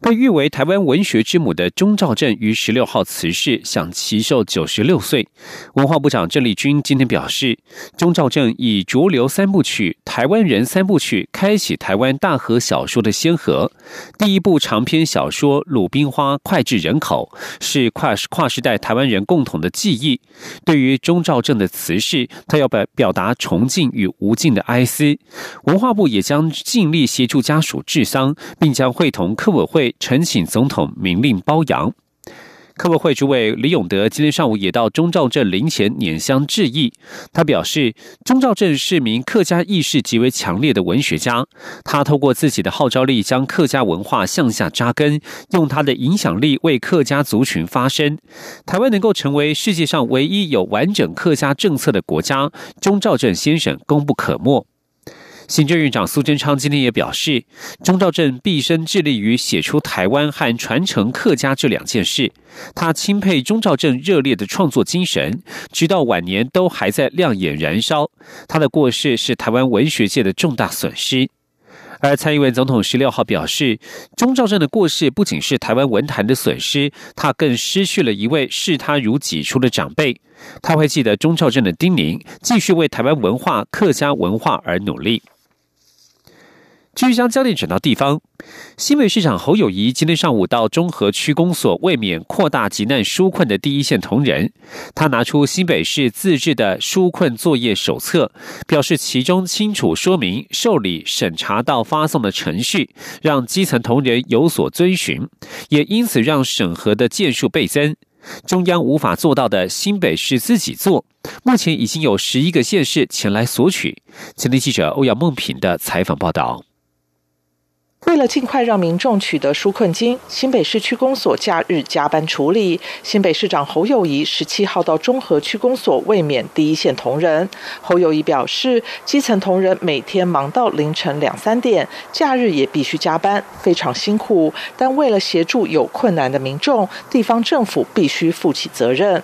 被誉为台湾文学之母的钟兆镇于十六号辞世，享其寿九十六岁。文化部长郑丽君今天表示，钟兆镇以《浊流三部曲》《台湾人三部曲》开启台湾大河小说的先河。第一部长篇小说《鲁冰花》脍炙人口，是跨跨时代台湾人共同的记忆。对于钟兆镇的辞世，他要表表达崇敬与无尽的哀思。文化部也将尽力协助家属治丧，并将会同客会呈请总统明令褒扬。科委会主委李永德今天上午也到中兆镇陵前拈香致意。他表示，中兆镇是名客家意识极为强烈的文学家。他透过自己的号召力，将客家文化向下扎根，用他的影响力为客家族群发声。台湾能够成为世界上唯一有完整客家政策的国家，中兆镇先生功不可没。行政院长苏贞昌今天也表示，钟兆镇毕生致力于写出台湾和传承客家这两件事。他钦佩钟兆镇热烈的创作精神，直到晚年都还在亮眼燃烧。他的过世是台湾文学界的重大损失。而蔡英文总统十六号表示，钟兆镇的过世不仅是台湾文坛的损失，他更失去了一位视他如己出的长辈。他会记得钟兆镇的叮咛，继续为台湾文化、客家文化而努力。继续将焦点转到地方，新北市长侯友谊今天上午到中和区公所为免扩大急难纾困的第一线同仁，他拿出新北市自制的纾困作业手册，表示其中清楚说明受理、审查到发送的程序，让基层同仁有所遵循，也因此让审核的件数倍增。中央无法做到的，新北市自己做，目前已经有十一个县市前来索取。前天记者欧阳梦平的采访报道。为了尽快让民众取得纾困金，新北市区公所假日加班处理。新北市长侯友谊十七号到中和区公所慰勉第一线同仁。侯友谊表示，基层同仁每天忙到凌晨两三点，假日也必须加班，非常辛苦。但为了协助有困难的民众，地方政府必须负起责任。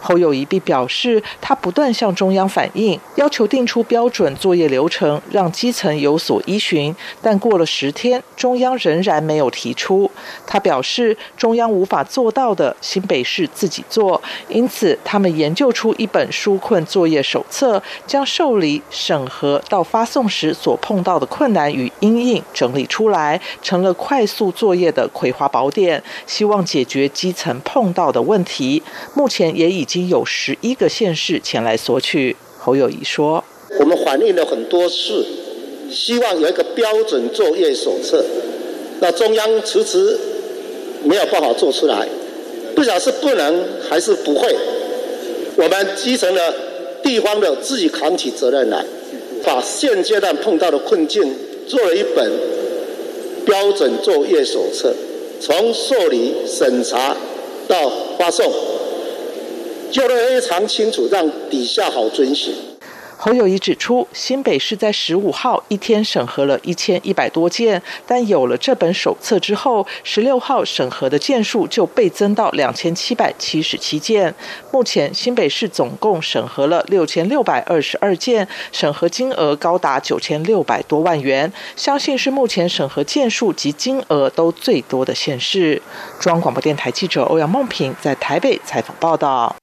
侯友谊表示，他不断向中央反映，要求定出标准作业流程，让基层有所依循。但过了十天，中央仍然没有提出。他表示，中央无法做到的，新北市自己做。因此，他们研究出一本纾困作业手册，将受理、审核到发送时所碰到的困难与阴影整理出来，成了快速作业的葵花宝典，希望解决基层碰到的问题。目前也。已经有十一个县市前来索取。侯友谊说：“我们反映了很多次，希望有一个标准作业手册，那中央迟迟没有办法做出来，不晓得是不能还是不会。我们基层的地方的自己扛起责任来，把现阶段碰到的困境做了一本标准作业手册，从受理、审查到发送。”就得非常清楚，让底下好遵循。侯友谊指出，新北市在十五号一天审核了一千一百多件，但有了这本手册之后，十六号审核的件数就倍增到两千七百七十七件。目前新北市总共审核了六千六百二十二件，审核金额高达九千六百多万元，相信是目前审核件数及金额都最多的县市。中央广播电台记者欧阳梦平在台北采访报道。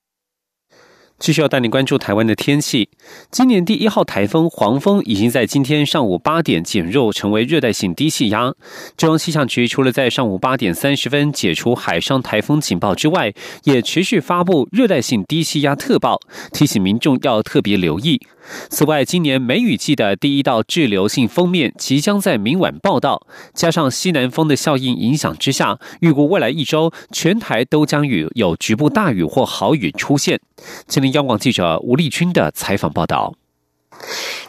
继续要带您关注台湾的天气。今年第一号台风黄蜂已经在今天上午八点减弱，成为热带性低气压。中央气象局除了在上午八点三十分解除海上台风警报之外，也持续发布热带性低气压特报，提醒民众要特别留意。此外，今年梅雨季的第一道滞留性锋面即将在明晚报道，加上西南风的效应影响之下，预估未来一周全台都将与有局部大雨或豪雨出现。吉林央广记者吴立君的采访报道。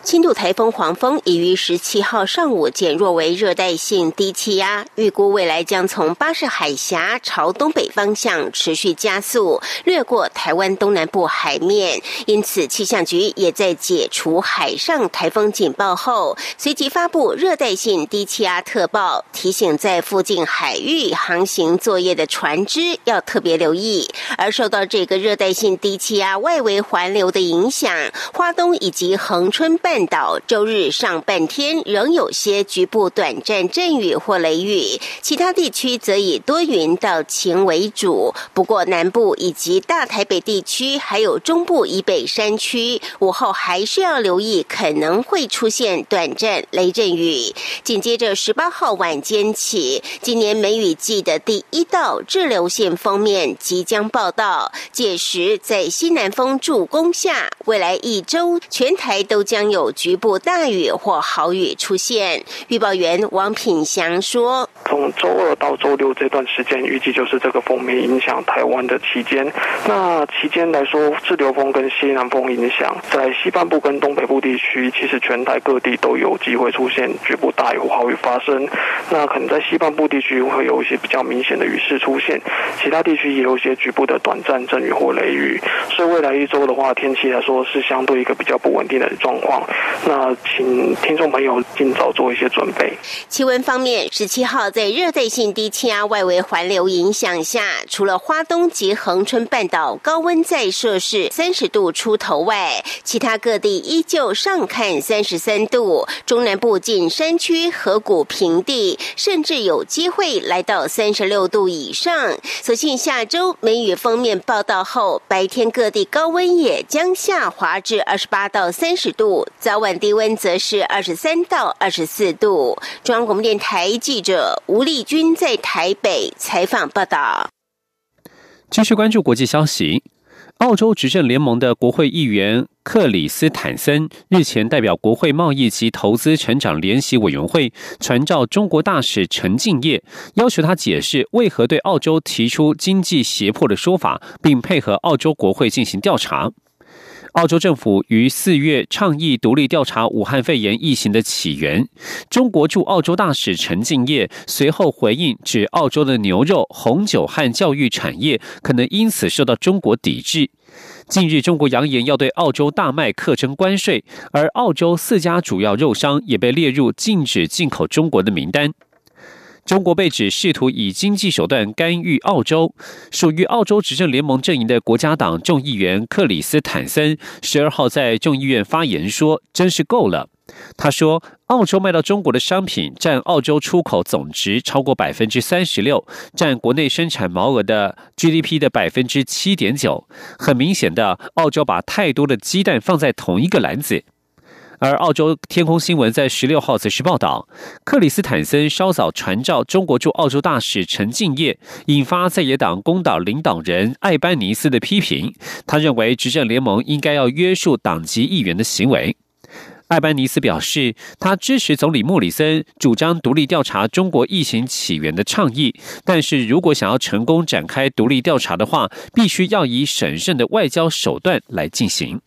轻度台风黄蜂已于十七号上午减弱为热带性低气压，预估未来将从巴士海峡朝东北方向持续加速，掠过台湾东南部海面。因此，气象局也在解除海上台风警报后，随即发布热带性低气压特报，提醒在附近海域航行作业的船只要特别留意。而受到这个热带性低气压外围环流的影响，花东以及恒春半岛周日上半天仍有些局部短暂阵雨或雷雨，其他地区则以多云到晴为主。不过南部以及大台北地区还有中部以北山区，午后还是要留意可能会出现短暂雷阵雨。紧接着十八号晚间起，今年梅雨季的第一道滞留线封面即将报道，届时在西南风助攻下，未来一周全台都将有局部大雨或豪雨出现，预报员王品祥说：“从周二到周六这段时间，预计就是这个风面影响台湾的期间。那期间来说，滞留风跟西南风影响，在西半部跟东北部地区，其实全台各地都有机会出现局部大雨或豪雨发生。那可能在西半部地区会有一些比较明显的雨势出现，其他地区也有一些局部的短暂阵雨或雷雨。所以未来一周的话，天气来说是相对一个比较不稳定的状况。”那请听众朋友尽早做一些准备。气温方面，十七号在热带性低气压外围环流影响下，除了花东及恒春半岛高温在摄氏三十度出头外，其他各地依旧上看三十三度。中南部近山区、河谷平地，甚至有机会来到三十六度以上。所幸下周梅雨封面报道后，白天各地高温也将下滑至二十八到三十度。早晚低温则是二十三到二十四度。中央广播电台记者吴丽君在台北采访报道。继续关注国际消息，澳洲执政联盟的国会议员克里斯坦森日前代表国会贸易及投资成长联席委员会传召中国大使陈敬业，要求他解释为何对澳洲提出经济胁迫的说法，并配合澳洲国会进行调查。澳洲政府于四月倡议独立调查武汉肺炎疫情的起源。中国驻澳洲大使陈敬业随后回应，指澳洲的牛肉、红酒和教育产业可能因此受到中国抵制。近日，中国扬言要对澳洲大麦课征关税，而澳洲四家主要肉商也被列入禁止进口中国的名单。中国被指试图以经济手段干预澳洲。属于澳洲执政联盟阵营的国家党众议员克里斯坦森十二号在众议院发言说：“真是够了。”他说：“澳洲卖到中国的商品占澳洲出口总值超过百分之三十六，占国内生产毛额的 GDP 的百分之七点九。很明显的，澳洲把太多的鸡蛋放在同一个篮子。”而澳洲天空新闻在十六号则是报道，克里斯坦森稍早传召中国驻澳洲大使陈敬业，引发在野党工党领导人艾班尼斯的批评。他认为执政联盟应该要约束党籍议员的行为。艾班尼斯表示，他支持总理莫里森主张独立调查中国疫情起源的倡议，但是如果想要成功展开独立调查的话，必须要以审慎的外交手段来进行。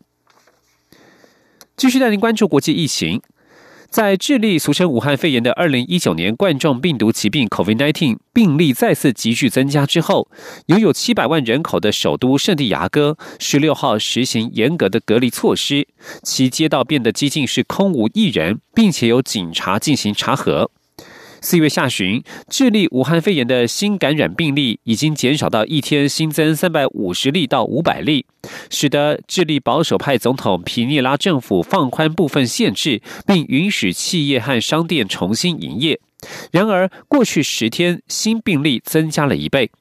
继续带您关注国际疫情，在智利俗称武汉肺炎的2019年冠状病毒疾病 （COVID-19） 病例再次急剧增加之后，拥有700万人口的首都圣地牙哥16号实行严格的隔离措施，其街道变得几近是空无一人，并且有警察进行查核。四月下旬，智利武汉肺炎的新感染病例已经减少到一天新增三百五十例到五百例，使得智利保守派总统皮涅拉政府放宽部分限制，并允许企业和商店重新营业。然而，过去十天新病例增加了一倍。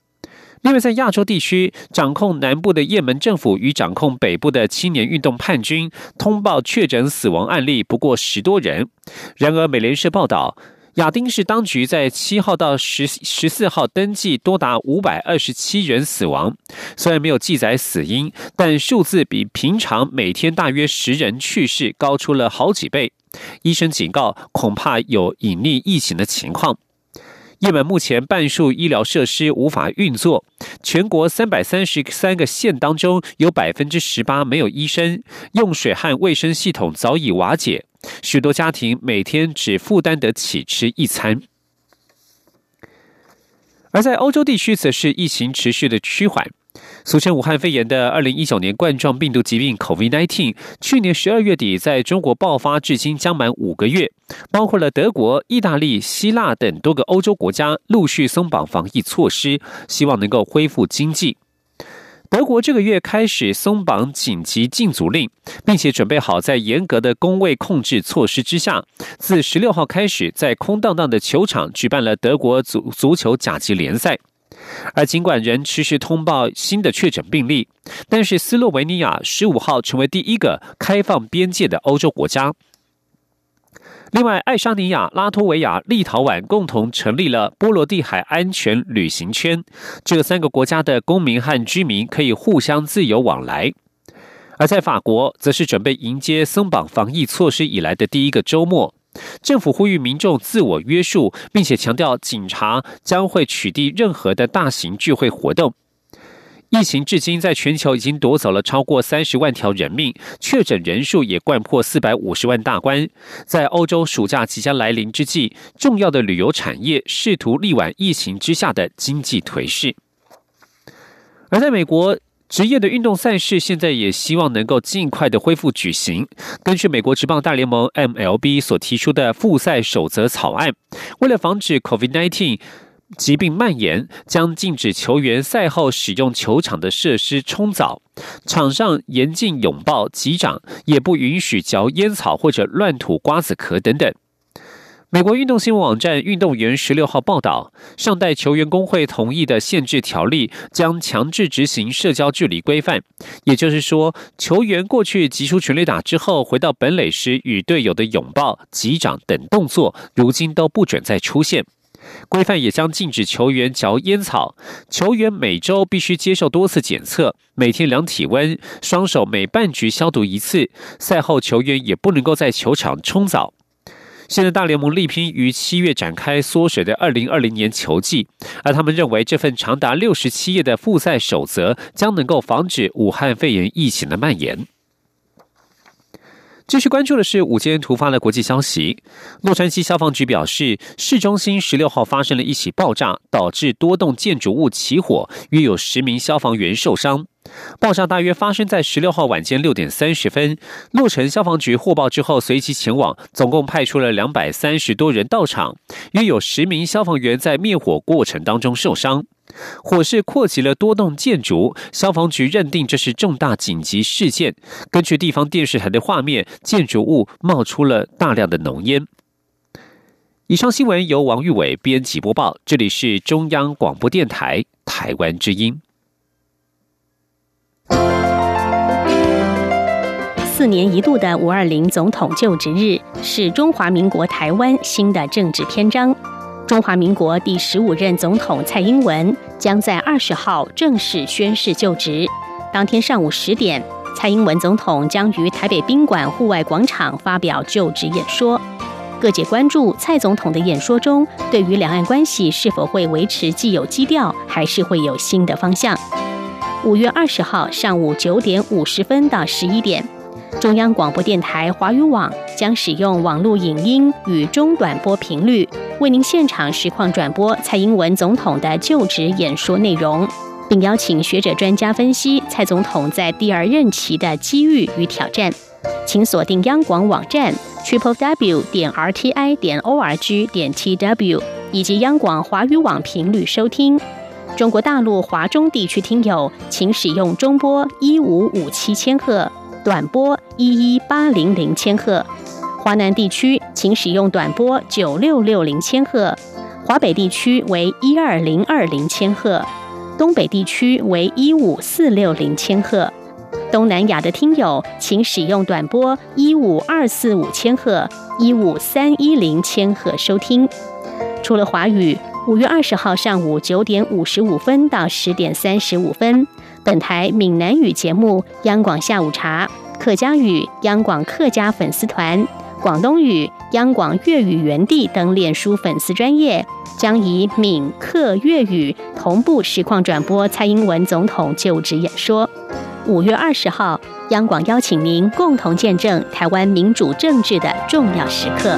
另外，在亚洲地区，掌控南部的也门政府与掌控北部的青年运动叛军通报确诊死亡案例不过十多人。然而，美联社报道。亚丁市当局在七号到十十四号登记多达五百二十七人死亡，虽然没有记载死因，但数字比平常每天大约十人去世高出了好几倍。医生警告，恐怕有隐匿疫情的情况。也门目前半数医疗设施无法运作，全国三百三十三个县当中有百分之十八没有医生，用水和卫生系统早已瓦解。许多家庭每天只负担得起吃一餐。而在欧洲地区，则是疫情持续的趋缓。俗称武汉肺炎的二零一九年冠状病毒疾病 （COVID-19），去年十二月底在中国爆发，至今将满五个月。包括了德国、意大利、希腊等多个欧洲国家陆续松绑防疫措施，希望能够恢复经济。德国这个月开始松绑紧急禁足令，并且准备好在严格的工位控制措施之下，自十六号开始在空荡荡的球场举办了德国足足球甲级联赛。而尽管仍持续通报新的确诊病例，但是斯洛维尼亚十五号成为第一个开放边界的欧洲国家。另外，爱沙尼亚、拉脱维亚、立陶宛共同成立了波罗的海安全旅行圈，这三个国家的公民和居民可以互相自由往来。而在法国，则是准备迎接松绑防疫措施以来的第一个周末。政府呼吁民众自我约束，并且强调警察将会取缔任何的大型聚会活动。疫情至今在全球已经夺走了超过三十万条人命，确诊人数也冠破四百五十万大关。在欧洲暑假即将来临之际，重要的旅游产业试图力挽疫情之下的经济颓势。而在美国。职业的运动赛事现在也希望能够尽快的恢复举行。根据美国职棒大联盟 MLB 所提出的复赛守则草案，为了防止 COVID-19 疾病蔓延，将禁止球员赛后使用球场的设施冲澡，场上严禁拥抱、击掌，也不允许嚼烟草或者乱吐瓜子壳等等。美国运动新闻网站《运动员》十六号报道，上代球员工会同意的限制条例将强制执行社交距离规范。也就是说，球员过去击出全垒打之后，回到本垒时与队友的拥抱、击掌等动作，如今都不准再出现。规范也将禁止球员嚼烟草，球员每周必须接受多次检测，每天量体温，双手每半局消毒一次。赛后，球员也不能够在球场冲澡。现在大联盟力拼于七月展开缩水的二零二零年球季，而他们认为这份长达六十七页的复赛守则将能够防止武汉肺炎疫情的蔓延。继续关注的是午间突发的国际消息，洛杉矶消防局表示，市中心十六号发生了一起爆炸，导致多栋建筑物起火，约有十名消防员受伤。爆炸大约发生在十六号晚间六点三十分。洛城消防局获报之后，随即前往，总共派出了两百三十多人到场，约有十名消防员在灭火过程当中受伤。火势扩及了多栋建筑，消防局认定这是重大紧急事件。根据地方电视台的画面，建筑物冒出了大量的浓烟。以上新闻由王玉伟编辑播报，这里是中央广播电台台湾之音。四年一度的五二零总统就职日是中华民国台湾新的政治篇章。中华民国第十五任总统蔡英文将在二十号正式宣誓就职。当天上午十点，蔡英文总统将于台北宾馆户外广场发表就职演说。各界关注蔡总统的演说中，对于两岸关系是否会维持既有基调，还是会有新的方向。五月二十号上午九点五十分到十一点。中央广播电台华语网将使用网络影音与中短波频率，为您现场实况转播蔡英文总统的就职演说内容，并邀请学者专家分析蔡总统在第二任期的机遇与挑战。请锁定央广网站 triple w 点 r t i 点 o r g 点 t w 以及央广华语网频率收听。中国大陆华中地区听友，请使用中波一五五七千赫。短波一一八零零千赫，华南地区请使用短波九六六零千赫，华北地区为一二零二零千赫，东北地区为一五四六零千赫，东南亚的听友请使用短波一五二四五千赫、一五三一零千赫收听。除了华语，五月二十号上午九点五十五分到十点三十五分。本台闽南语节目《央广下午茶》，客家语《央广客家粉丝团》，广东语《央广粤语园地》等脸书粉丝专业将以闽客粤语同步实况转播蔡英文总统就职演说。五月二十号，央广邀请您共同见证台湾民主政治的重要时刻。